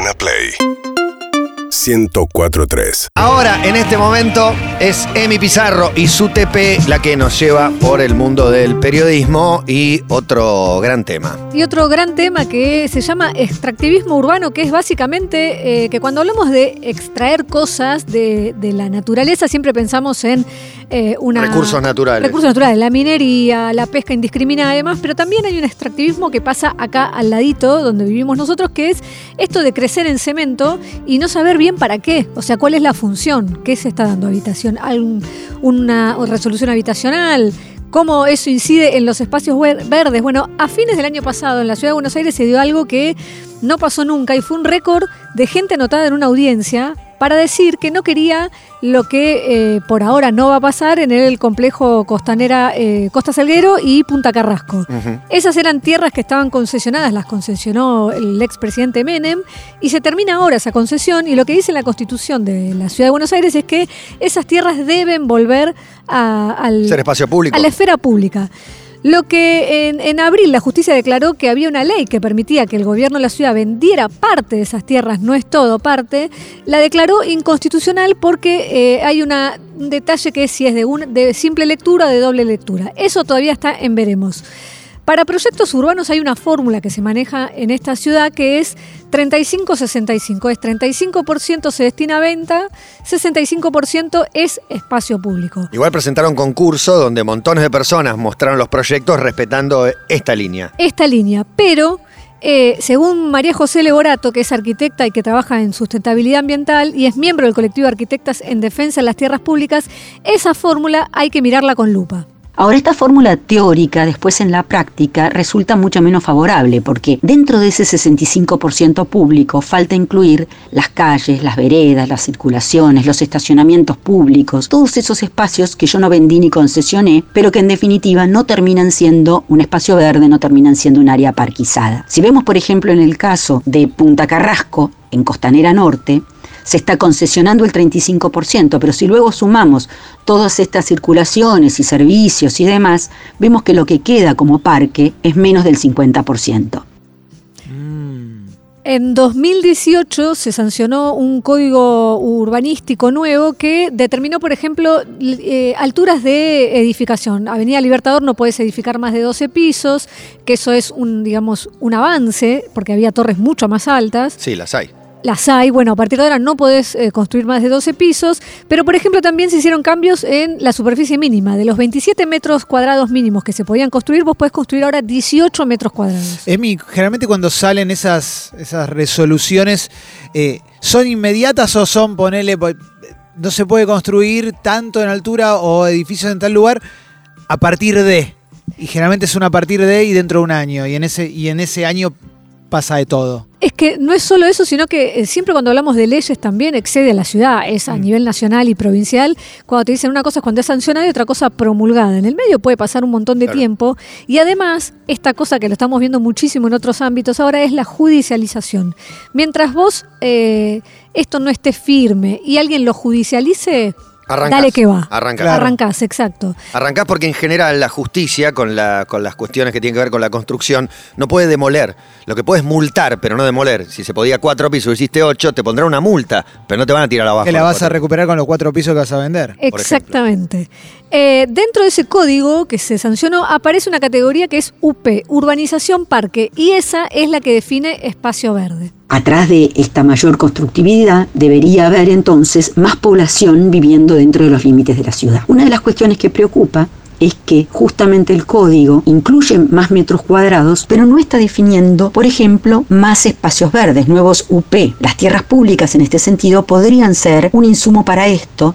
Urbana Play 1043. Ahora, en este momento, es Emi Pizarro y su TP la que nos lleva por el mundo del periodismo y otro gran tema. Y otro gran tema que se llama extractivismo urbano, que es básicamente eh, que cuando hablamos de extraer cosas de, de la naturaleza, siempre pensamos en eh, una... Recursos naturales. Recursos naturales, la minería, la pesca indiscriminada y demás, pero también hay un extractivismo que pasa acá al ladito, donde vivimos nosotros, que es esto de crecer en cemento y no saber bien para qué, o sea, cuál es la función, qué se está dando habitación, ¿Algún- una resolución habitacional, cómo eso incide en los espacios ver- verdes. Bueno, a fines del año pasado en la ciudad de Buenos Aires se dio algo que no pasó nunca y fue un récord de gente anotada en una audiencia para decir que no quería lo que eh, por ahora no va a pasar en el complejo costanera eh, Costa Salguero y Punta Carrasco. Esas eran tierras que estaban concesionadas, las concesionó el expresidente Menem, y se termina ahora esa concesión, y lo que dice la constitución de la Ciudad de Buenos Aires es que esas tierras deben volver a, al, Ser espacio público. a la esfera pública. Lo que en, en abril la justicia declaró que había una ley que permitía que el gobierno de la ciudad vendiera parte de esas tierras, no es todo parte, la declaró inconstitucional porque eh, hay un detalle que es si es de, de simple lectura o de doble lectura. Eso todavía está en veremos. Para proyectos urbanos hay una fórmula que se maneja en esta ciudad que es 35-65. Es 35% se destina a venta, 65% es espacio público. Igual presentaron concurso donde montones de personas mostraron los proyectos respetando esta línea. esta línea, pero eh, según María José Leborato, que es arquitecta y que trabaja en sustentabilidad ambiental y es miembro del colectivo de arquitectas en defensa de las tierras públicas, esa fórmula hay que mirarla con lupa. Ahora, esta fórmula teórica después en la práctica resulta mucho menos favorable porque dentro de ese 65% público falta incluir las calles, las veredas, las circulaciones, los estacionamientos públicos, todos esos espacios que yo no vendí ni concesioné, pero que en definitiva no terminan siendo un espacio verde, no terminan siendo un área parquizada. Si vemos, por ejemplo, en el caso de Punta Carrasco, en Costanera Norte, se está concesionando el 35%, pero si luego sumamos todas estas circulaciones y servicios y demás, vemos que lo que queda como parque es menos del 50%. En 2018 se sancionó un código urbanístico nuevo que determinó, por ejemplo, eh, alturas de edificación. Avenida Libertador no puedes edificar más de 12 pisos, que eso es un, digamos, un avance, porque había torres mucho más altas. Sí, las hay. Las hay, bueno, a partir de ahora no podés eh, construir más de 12 pisos, pero por ejemplo también se hicieron cambios en la superficie mínima. De los 27 metros cuadrados mínimos que se podían construir, vos podés construir ahora 18 metros cuadrados. Emi, generalmente cuando salen esas, esas resoluciones, eh, ¿son inmediatas o son, ponele, po- no se puede construir tanto en altura o edificios en tal lugar a partir de? Y generalmente son a partir de y dentro de un año. Y en ese, y en ese año pasa de todo. Es que no es solo eso, sino que eh, siempre cuando hablamos de leyes también excede a la ciudad, es a nivel nacional y provincial. Cuando te dicen una cosa es cuando es sancionada y otra cosa promulgada. En el medio puede pasar un montón de Claro. tiempo. Y además, esta cosa que lo estamos viendo muchísimo en otros ámbitos ahora es la judicialización. Mientras vos eh, esto no esté firme y alguien lo judicialice, Arrancás. dale que va. Arrancás. Claro. Arrancás, exacto. Arrancás porque en general la justicia, con, la, con las cuestiones que tienen que ver con la construcción, no puede demoler. Lo que puede es multar, pero no demoler. Si se podía cuatro pisos, hiciste ocho, te pondrá una multa, pero no te van a tirar abajo. que la vas a recuperar con los cuatro pisos que vas a vender. Exactamente. Eh, dentro de ese código que se sancionó aparece una categoría que es UP, Urbanización Parque, y esa es la que define espacio verde. Atrás de esta mayor constructividad debería haber entonces más población viviendo dentro de los límites de la ciudad. Una de las cuestiones que preocupa es que justamente el código incluye más metros cuadrados, pero no está definiendo, por ejemplo, más espacios verdes, nuevos UP. Las tierras públicas en este sentido podrían ser un insumo para esto,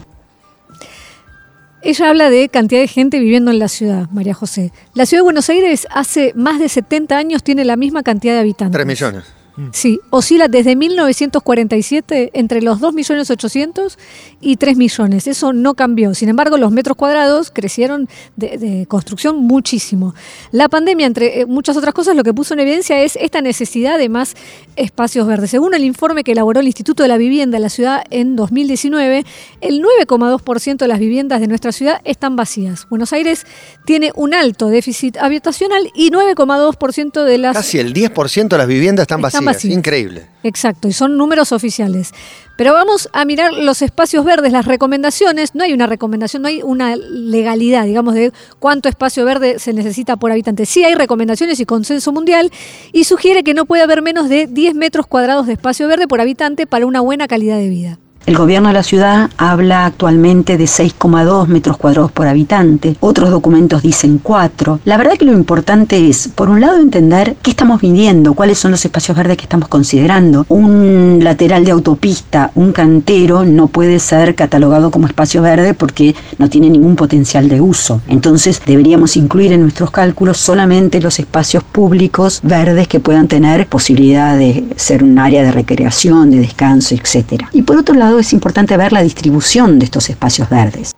Ella habla de cantidad de gente viviendo en la ciudad, María José. La ciudad de Buenos Aires hace más de 70 años tiene la misma cantidad de habitantes. Tres millones. Sí, oscila desde 1947 entre los 2.800.000 y 3 millones. Eso no cambió. Sin embargo, los metros cuadrados crecieron de, de construcción muchísimo. La pandemia, entre eh, muchas otras cosas, lo que puso en evidencia es esta necesidad de más espacios verdes. Según el informe que elaboró el Instituto de la Vivienda de la ciudad en 2019, el 9,2% de las viviendas de nuestra ciudad están vacías. Buenos Aires tiene un alto déficit habitacional y 9,2% de las Casi el 10% de las viviendas están vacías. Increíble. Exacto, y son números oficiales. Pero vamos a mirar los espacios verdes, las recomendaciones. No hay una recomendación, no hay una legalidad, digamos, de cuánto espacio verde se necesita por habitante. Sí hay recomendaciones y consenso mundial y sugiere que no puede haber menos de 10 metros cuadrados de espacio verde por habitante para una buena calidad de vida. El gobierno de la ciudad habla actualmente de 6,2 metros cuadrados por habitante, otros documentos dicen 4. La verdad que lo importante es, por un lado, entender qué estamos midiendo, cuáles son los espacios verdes que estamos considerando. Un lateral de autopista, un cantero, no puede ser catalogado como espacio verde porque no tiene ningún potencial de uso. Entonces deberíamos incluir en nuestros cálculos solamente los espacios públicos verdes que puedan tener posibilidad de ser un área de recreación, de descanso, etc. Y por otro lado, es importante ver la distribución de estos espacios verdes.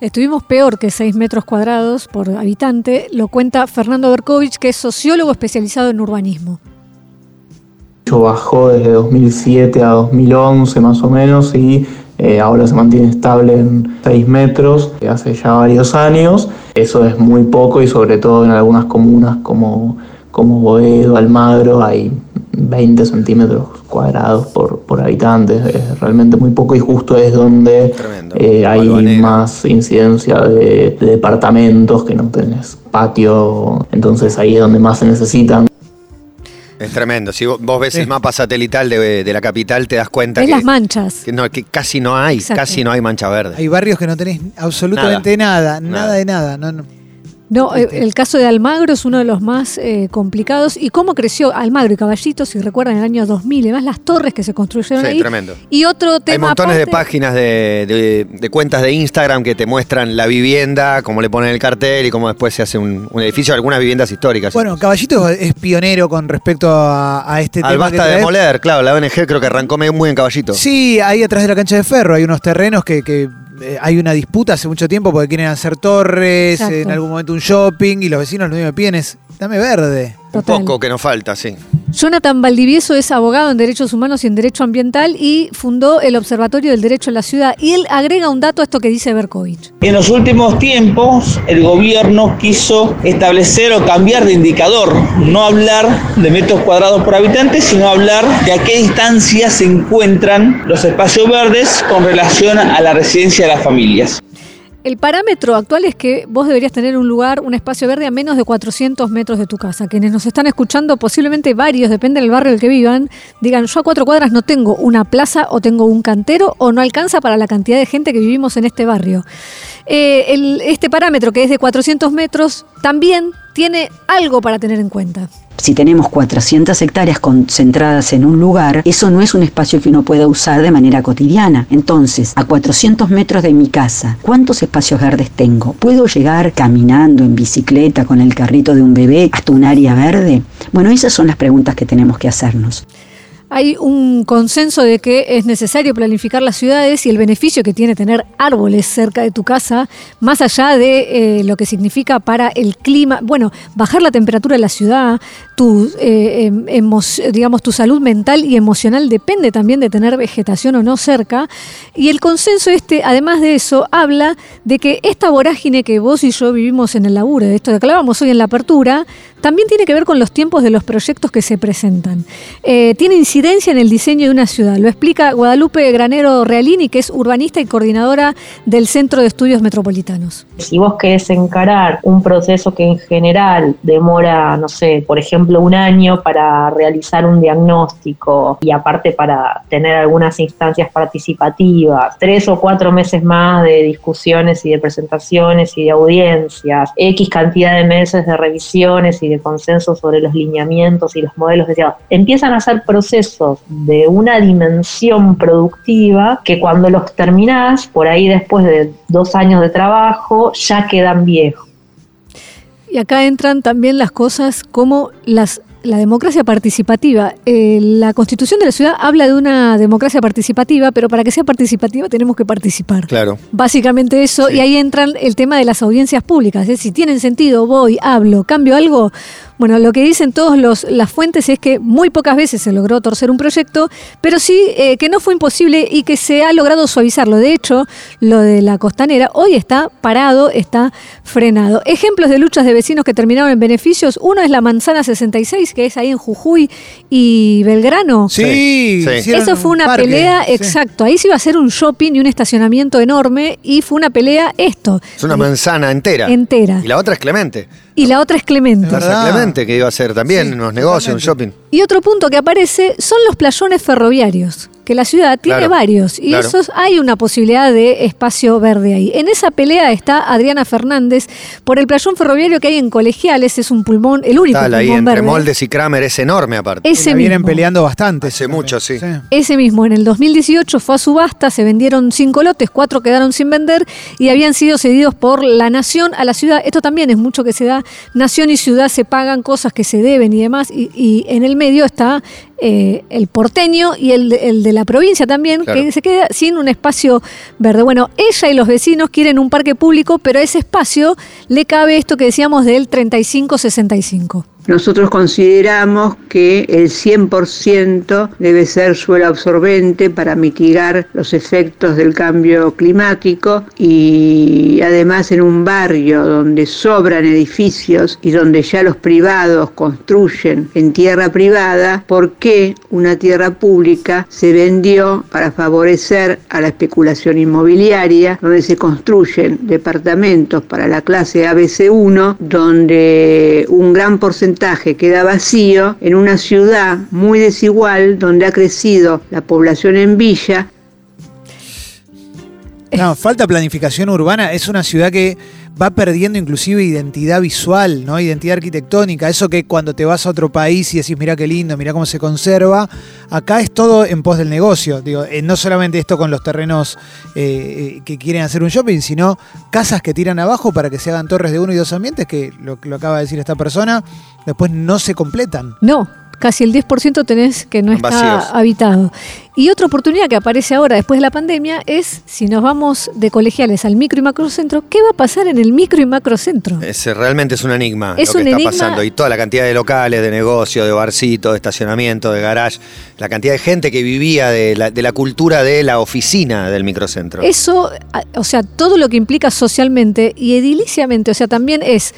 Estuvimos peor que 6 metros cuadrados por habitante, lo cuenta Fernando Berkovich, que es sociólogo especializado en urbanismo. Bajó desde 2007 a 2011 más o menos y eh, ahora se mantiene estable en 6 metros hace ya varios años. Eso es muy poco y sobre todo en algunas comunas como, como Boedo, Almagro hay 20 centímetros cuadrados por, por habitante, es realmente muy poco y justo es donde eh, hay más incidencia de, departamentos que no tenés patio, entonces ahí es donde más se necesitan. Es tremendo. Si vos ves el mapa satelital de, la capital, te das cuenta es que, las manchas. Que, no, que casi no hay, casi no hay mancha verde. Hay barrios que no tenés absolutamente nada, nada, de nada. No, no. No, eh, el caso de Almagro es uno de los más eh, complicados. ¿Y cómo creció Almagro y Caballito? Si recuerdan, en el año 2000, además las torres que se construyeron sí, ahí. tremendo. Y otro tema. Hay montones de páginas de, cuentas de Instagram que te muestran la vivienda, cómo le ponen el cartel y cómo después se hace un, edificio, algunas viviendas históricas. Bueno, Caballito es pionero con respecto a, este Al tema. basta de demoler, claro, la ONG creo que arrancó muy en Caballito. Sí, ahí atrás de la cancha de ferro hay unos terrenos que eh, hay una disputa hace mucho tiempo porque quieren hacer torres, en algún momento un shopping y los vecinos lo único que piden es, dame verde. Un poco que nos falta, sí. Jonathan Valdivieso es abogado en Derechos Humanos y en Derecho Ambiental y fundó el Observatorio del Derecho en la Ciudad. Y él agrega un dato a esto que dice Berkovich. En los últimos tiempos, el gobierno quiso establecer o cambiar de indicador, no hablar de metros cuadrados por habitante, sino hablar de a qué distancia se encuentran los espacios verdes con relación a la residencia de las familias. El parámetro actual es que vos deberías tener un lugar, un espacio verde a menos de 400 metros de tu casa. Quienes nos están escuchando, posiblemente varios, depende del barrio en el que vivan, digan, yo a cuatro cuadras no tengo una plaza o tengo un cantero o no alcanza para la cantidad de gente que vivimos en este barrio. Eh, este parámetro que es de 400 metros también tiene algo para tener en cuenta. Si tenemos 400 hectáreas concentradas en un lugar, eso no es un espacio que uno pueda usar de manera cotidiana. Entonces, a 400 metros de mi casa, ¿cuántos espacios verdes tengo? ¿Puedo llegar caminando en bicicleta con el carrito de un bebé hasta un área verde? Bueno, esas son las preguntas que tenemos que hacernos hay un consenso de que es necesario planificar las ciudades y el beneficio que tiene tener árboles cerca de tu casa, más allá de eh, lo que significa para el clima, bueno, bajar la temperatura de la ciudad, tu, eh, em, digamos, tu salud mental y emocional depende también de tener vegetación o no cerca. Y el consenso este, además de eso, habla de que esta vorágine que vos y yo vivimos en el laburo, de esto que hablábamos hoy en la apertura, también tiene que ver con los tiempos de los proyectos que se presentan. Eh, tiene incidencia en el diseño de una ciudad. Lo explica Guadalupe Granero Realini, que es urbanista y coordinadora del Centro de Estudios Metropolitanos. Si vos querés encarar un proceso que en general demora, no sé, por ejemplo, un año para realizar un diagnóstico y aparte para tener algunas instancias participativas, tres o cuatro meses más de discusiones y de presentaciones y de audiencias, X cantidad de meses de revisiones y consenso sobre los lineamientos y los modelos de ciudad. Empiezan a ser procesos de una dimensión productiva que cuando los terminás, por ahí después de dos años de trabajo, ya quedan viejos. Y acá entran también las cosas como las la democracia participativa. Eh, la constitución de la ciudad habla de una democracia participativa, pero para que sea participativa tenemos que participar. Claro. Básicamente eso, y ahí entran el tema de las audiencias públicas. ¿eh? Si tienen sentido, voy, hablo, cambio algo, bueno, lo que dicen todas las fuentes es que muy pocas veces se logró torcer un proyecto, pero sí eh, que no fue imposible y que se ha logrado suavizarlo. De hecho, lo de la costanera hoy está parado, está frenado. Ejemplos de luchas de vecinos que terminaron en beneficios, uno es la manzana 66, que es ahí en Jujuy y Belgrano. Sí, Eso fue un una parque, pelea, sí. exacto. Ahí se iba a hacer un shopping y un estacionamiento enorme y fue una pelea esto, Es una manzana entera. entera. Y la otra es Clemente. Y la otra es Clemente. Es Clemente, que iba a ser también Sí, unos negocios, un shopping. Y otro punto que aparece son los playones ferroviarios, que la ciudad tiene Claro, varios y claro. esos hay una posibilidad de espacio verde ahí. En esa pelea está Adriana Fernández por el playón ferroviario que hay en Colegiales, es un pulmón, el único Tal, ahí pulmón entre verde. Moldes y Kramer es enorme aparte. Ese La vienen mismo. peleando bastante. Hace mucho, sí. Ese mismo, en el 2018 fue a subasta, se vendieron cinco lotes, cuatro quedaron sin vender y habían sido cedidos por la nación a la ciudad. Esto también es mucho que se da. Nación y ciudad se pagan cosas que se deben y demás. Y, y en el medio está eh, el porteño y el, de- el de la provincia también, Claro. que se queda sin un espacio verde. Bueno, ella y los vecinos quieren un parque público, pero a ese espacio le cabe esto que decíamos del 35-65. Nosotros consideramos que el 100% debe ser suelo absorbente para mitigar los efectos del cambio climático y además en un barrio donde sobran edificios y donde ya los privados construyen en tierra privada, ¿por qué una tierra pública se vendió para favorecer a la especulación inmobiliaria, donde se construyen departamentos para la clase ABC1, donde un gran porcentaje queda vacío en una ciudad muy desigual, donde ha crecido la población en villa No, falta planificación urbana. Es una ciudad que va perdiendo inclusive identidad visual, ¿no? Identidad arquitectónica. Eso que cuando te vas a otro país y decís, mira qué lindo, mira cómo se conserva. Acá es todo en pos del negocio. Digo, eh, no solamente esto con los terrenos eh, eh, que quieren hacer un shopping, sino casas que tiran abajo para que se hagan torres de uno y dos ambientes, que lo, lo acaba de decir esta persona, después no se completan. No, casi el 10% tenés que no está habitado. Y otra oportunidad que aparece ahora después de la pandemia es si nos vamos de colegiales al micro y macrocentro, ¿qué va a pasar en el micro y macrocentro? Ese realmente es un enigma Es lo que un está enigma. pasando. Y toda la cantidad de locales, de negocios, de barcitos, de estacionamiento, de garage, la cantidad de gente que vivía de la, de la cultura de la oficina del microcentro. Eso, o sea, todo lo que implica socialmente y ediliciamente, o sea, también es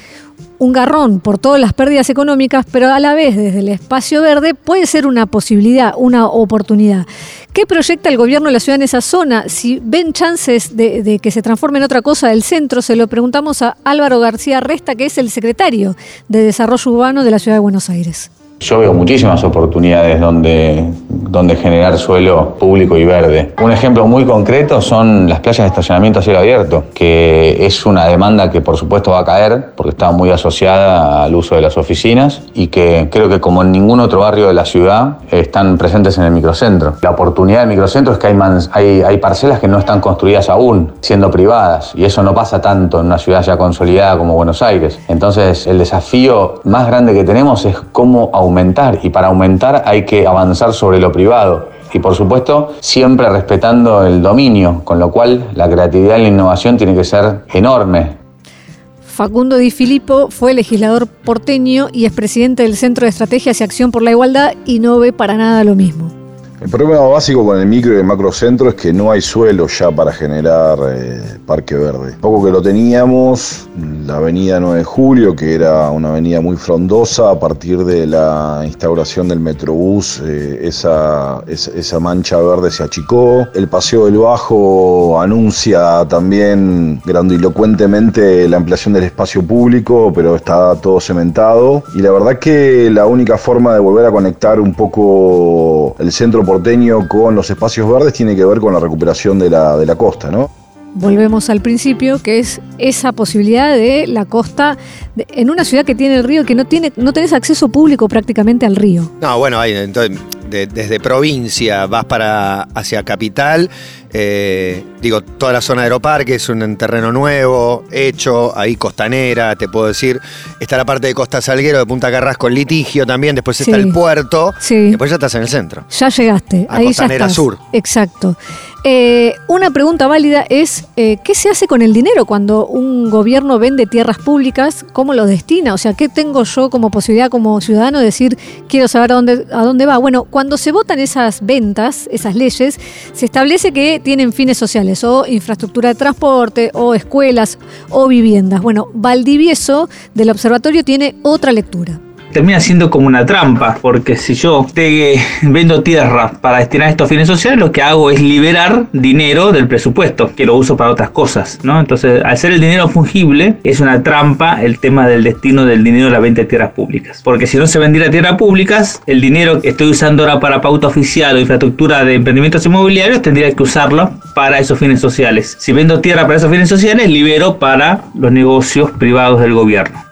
un garrón por todas las pérdidas económicas, pero a la vez desde el espacio verde puede ser una posibilidad, una oportunidad. ¿Qué proyecta el gobierno de la ciudad en esa zona? Si ven chances de, que se transforme en otra cosa del centro, se lo preguntamos a Álvaro García Resta, que es el secretario de Desarrollo Urbano de la ciudad de Buenos Aires. Yo veo muchísimas oportunidades donde, donde generar suelo público y verde. Un ejemplo muy concreto son las playas de estacionamiento a cielo abierto, que es una demanda que por supuesto va a caer porque está muy asociada al uso de las oficinas y que creo que como en ningún otro barrio de la ciudad están presentes en el microcentro. La oportunidad del microcentro es que hay, hay, hay parcelas que no están construidas aún, siendo privadas, y eso no pasa tanto en una ciudad ya consolidada como Buenos Aires. Entonces el desafío más grande que tenemos es cómo aumentar, y para aumentar hay que avanzar sobre lo privado. Y por supuesto, siempre respetando el dominio, con lo cual la creatividad y la innovación tiene que ser enorme. Facundo Di Filippo fue legislador porteño y es presidente del Centro de Estrategias y Acción por la Igualdad y no ve para nada lo mismo. El problema básico con el micro y el macrocentro es que no hay suelo ya para generar eh, parque verde. Poco que lo teníamos, la avenida 9 de Julio, que era una avenida muy frondosa, a partir de la instauración del Metrobús, eh, esa, esa, esa mancha verde se achicó. El Paseo del Bajo anuncia también grandilocuentemente la ampliación del espacio público, pero está todo cementado. Y la verdad que la única forma de volver a conectar un poco el centro porteño con los espacios verdes tiene que ver con la recuperación de la, de la costa, ¿no? Volvemos al principio, que es esa posibilidad de la costa de- en una ciudad que tiene el río que no tiene, no tenés acceso público prácticamente al río. No, bueno, ahí, entonces, de- desde provincia vas para hacia capital, eh, digo, toda la zona de Aeroparque es un terreno nuevo, hecho, ahí costanera, te puedo decir. Está la parte de Costa Salguero, de Punta Carrasco, el litigio también, después está el puerto, Sí. después ya estás en el centro. Ya llegaste, A ahí ya Costanera estás. Sur. Exacto. Eh, una pregunta válida es, eh, ¿qué se hace con el dinero cuando un gobierno vende tierras públicas? ¿Cómo lo destina? O sea, ¿qué tengo yo como posibilidad como ciudadano de decir, quiero saber a dónde, a dónde va? Bueno, cuando se votan esas ventas, esas leyes, se establece que tienen fines sociales o infraestructura de transporte o escuelas o viviendas. Bueno, Valdivieso del observatorio tiene otra lectura. Termina siendo como una trampa, porque si yo te vendo tierra para destinar estos fines sociales, lo que hago es liberar dinero del presupuesto, que lo uso para otras cosas, ¿no? Entonces, al ser el dinero fungible, es una trampa el tema del destino del dinero de la venta de tierras públicas. Porque si no se vendiera tierras públicas, el dinero que estoy usando ahora para pauta oficial o infraestructura de emprendimientos inmobiliarios, tendría que usarlo para esos fines sociales. Si vendo tierra para esos fines sociales, libero para los negocios privados del gobierno.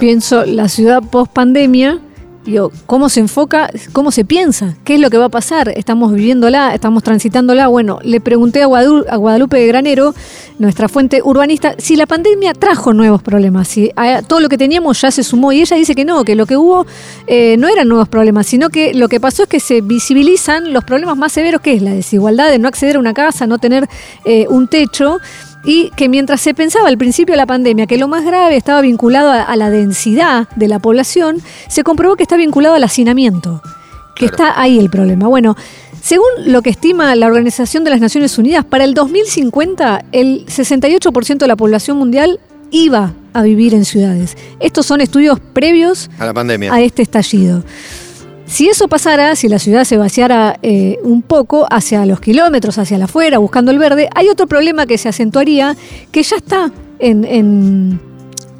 Pienso la ciudad post pandemia, digo, ¿cómo se enfoca? ¿Cómo se piensa? ¿Qué es lo que va a pasar? Estamos viviéndola, estamos transitándola. Bueno, le pregunté a Guadalupe, a Guadalupe de Granero, nuestra fuente urbanista, si la pandemia trajo nuevos problemas, si todo lo que teníamos ya se sumó. Y ella dice que no, que lo que hubo eh, no eran nuevos problemas, sino que lo que pasó es que se visibilizan los problemas más severos, que es la desigualdad de no acceder a una casa, no tener eh, un techo y que mientras se pensaba al principio de la pandemia que lo más grave estaba vinculado a, a la densidad de la población, se comprobó que está vinculado al hacinamiento, que está ahí el problema. Bueno, según lo que estima la Organización de las Naciones Unidas, para el 2050 el 68% de la población mundial iba a vivir en ciudades. Estos son estudios previos A la pandemia. a este estallido. Si eso pasara, si la ciudad se vaciara eh, un poco hacia los kilómetros, hacia la afuera, buscando el verde, hay otro problema que se acentuaría, que ya está en, en-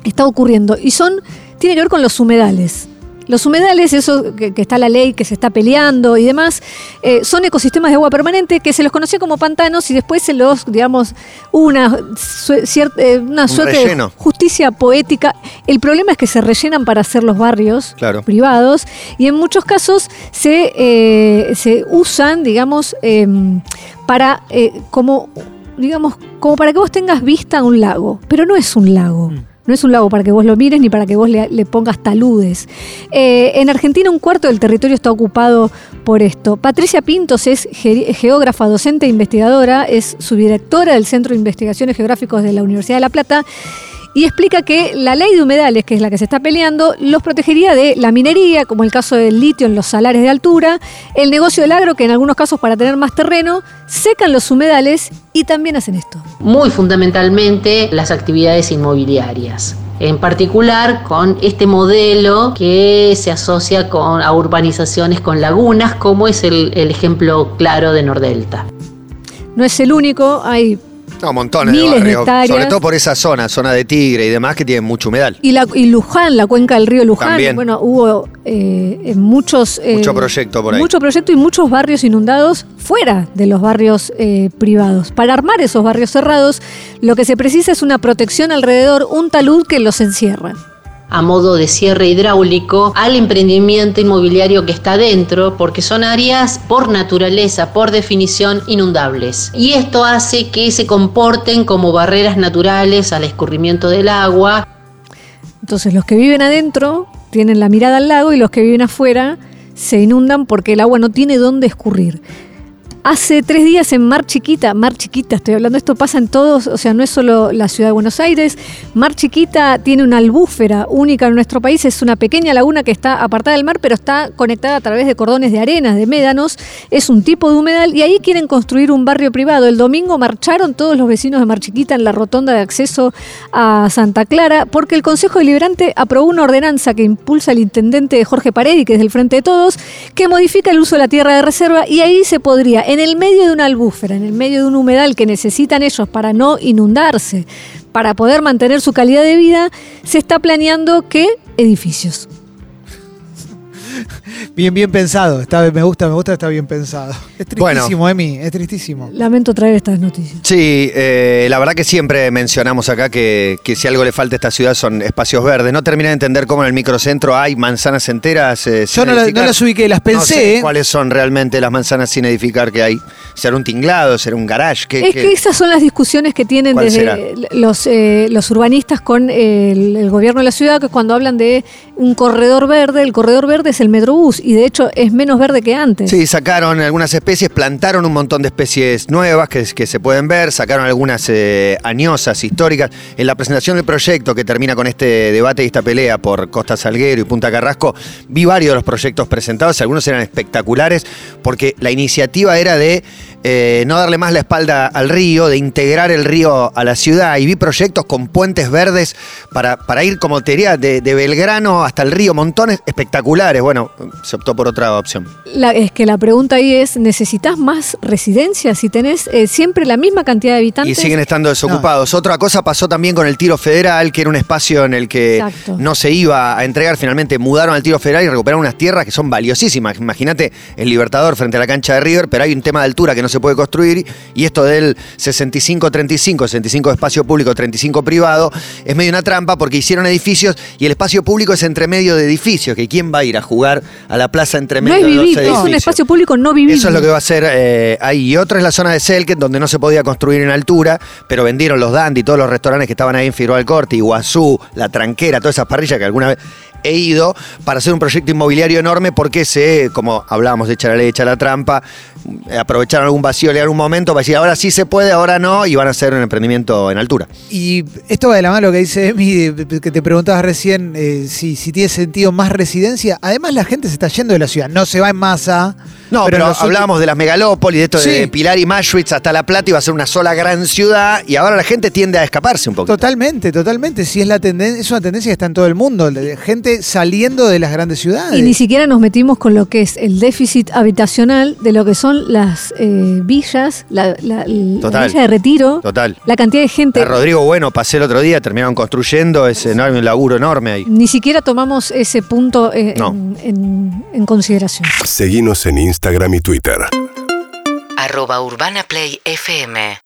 está ocurriendo, y son, tiene que ver con los humedales. Los humedales, eso que, que está la ley, que se está peleando y demás, eh, son ecosistemas de agua permanente que se los conocía como pantanos y después se los, digamos, una, sue- cier- eh, una Un suerte de justicia poética. El problema es que se rellenan para hacer los barrios Claro. privados y en muchos casos se, eh, se usan, digamos, em, para eh, como, digamos, como para que vos tengas vista a un lago, pero no es un lago. No es un lago para que vos lo mires ni para que vos le, pongas taludes. Eh, en Argentina un cuarto del territorio está ocupado por esto. Patricia Pintos es ge- geógrafa, docente e investigadora, es subdirectora del Centro de Investigaciones Geográficos de la Universidad de La Plata y explica que la ley de humedales, que es la que se está peleando, los protegería de la minería, como el caso del litio en los salares de altura, el negocio del agro, que en algunos casos para tener más terreno, secan los humedales y también hacen esto. muy fundamentalmente las actividades inmobiliarias. En particular con este modelo que se asocia con, a urbanizaciones con lagunas, como es el, el ejemplo claro de Nordelta. No es el único, hay No, montones Miles de de barrios. hectáreas. Sobre todo por esa zona, zona de Tigre y demás, que tienen mucho humedal. Y, la, y Luján, la cuenca del río Luján, También. bueno, hubo eh, muchos... eh, Mucho proyecto por ahí. Mucho proyecto y muchos barrios inundados fuera de los barrios eh, privados. Para armar esos barrios cerrados, lo que se precisa es una protección alrededor, un talud que los encierra. A modo de cierre hidráulico al emprendimiento inmobiliario que está dentro, porque son áreas por naturaleza, por definición, inundables. Y esto hace que se comporten como barreras naturales al escurrimiento del agua. Entonces los que viven adentro tienen la mirada al lago y los que viven afuera se inundan porque el agua no tiene dónde escurrir. Hace tres días en Mar Chiquita, Mar Chiquita, estoy hablando, esto pasa en todos, o sea, no es solo la ciudad de Buenos Aires. Mar Chiquita tiene una albúfera única en nuestro país, es una pequeña laguna que está apartada del mar, pero está conectada a través de cordones de arenas, de médanos. Es un tipo de humedal y ahí quieren construir un barrio privado. El domingo marcharon todos los vecinos de Mar Chiquita en la rotonda de acceso a Santa Clara porque el Consejo Deliberante aprobó una ordenanza que impulsa el intendente Jorge Paredi, que es del Frente de Todos, que modifica el uso de la tierra de reserva y ahí se podría, en el medio de una albúfera, en el medio de un humedal que necesitan ellos para no inundarse, para poder mantener su calidad de vida, se está planeando que edificios. Bien, bien pensado. Está, me gusta, me gusta, está bien pensado. Es Bueno. tristísimo, Emi, es tristísimo. Lamento traer estas noticias. Sí, eh, la verdad que siempre mencionamos acá que, que si algo le falta a esta ciudad son espacios verdes. No terminé de entender cómo en el microcentro hay manzanas enteras. eh, sin Yo no, la- no las ubiqué, las No pensé. sé ¿eh? cuáles son realmente las manzanas sin edificar que hay. ¿Será un tinglado? ¿Será un garage? ¿Qué- Es qué? que esas son las discusiones que tienen ¿Cuál desde será? los, eh, los urbanistas con el, el gobierno de la ciudad, que cuando hablan de un corredor verde, el corredor verde es el Metrobús y de hecho es menos verde que antes. Sí, sacaron algunas especies, plantaron un montón de especies nuevas que, que se pueden ver, sacaron algunas eh, añosas, históricas. En la presentación del proyecto que termina con este debate y esta pelea por Costa Salguero y Punta Carrasco, vi varios de los proyectos presentados, algunos eran espectaculares porque la iniciativa era de eh, no darle más la espalda al río, de integrar el río a la ciudad. Y vi proyectos con puentes verdes para, para ir, como te diría, de, de Belgrano hasta el río, montones espectaculares. Bueno, se optó por otra opción. La- es que la pregunta ahí es, ¿necesitas más residencias si tenés eh, siempre la misma cantidad de Y habitantes? siguen estando desocupados. Otra cosa pasó también con el tiro federal, que era un espacio en el que Exacto. no se iba a entregar. Finalmente mudaron al tiro federal y recuperaron unas tierras que son valiosísimas. Imagínate el Libertador frente a la cancha de River, pero hay un tema de altura que no se puede construir. Y esto del 65-35, 65 de espacio público, 35 privado, es medio una trampa porque hicieron edificios y el espacio público es entre medio de edificios. Que ¿Quién va a ir a jugar a la plaza entre no medio es de dos vivible, es un edificios? espacio público no vivible. Eso es lo que va a hacer eh, ahí. Y otro es la zona de Selket, donde no se podía construir en altura, pero vendieron los dandy, todos los restaurantes que estaban ahí en Figueroa del Corte, Iguazú, La Tranquera, todas esas parrillas que alguna vez he ido para hacer un proyecto inmobiliario enorme porque se, como hablábamos de echar la ley, echar la trampa, aprovecharon algún vacío legal un momento para decir ahora sí se puede, ahora no, y van a hacer un emprendimiento en altura. Y esto va de la mano lo que dice Emi, que te preguntabas recién eh, si, si tiene sentido más residencia. Además, la gente se está yendo de la ciudad, no se va en masa. No, pero, los hablábamos de las megalópolis, de esto de Sí. Pilar y Maschwitz hasta La Plata, iba a ser una sola gran ciudad, y ahora la gente tiende a escaparse un poco. Totalmente, totalmente. Si es la tendencia, es una tendencia que está en todo el mundo, de gente saliendo de las grandes ciudades. Y ni siquiera nos metimos con lo que es el déficit habitacional de lo que son las eh, villas, la, la- la Total. villa de retiro, Total. la cantidad de gente. A Rodrigo Bueno, pasé el otro día, terminaron construyendo, es enorme, un laburo enorme ahí. Ni siquiera tomamos ese punto eh, No. en, en- en consideración. Seguinos en Instagram y Twitter. arroba Urbana Play FM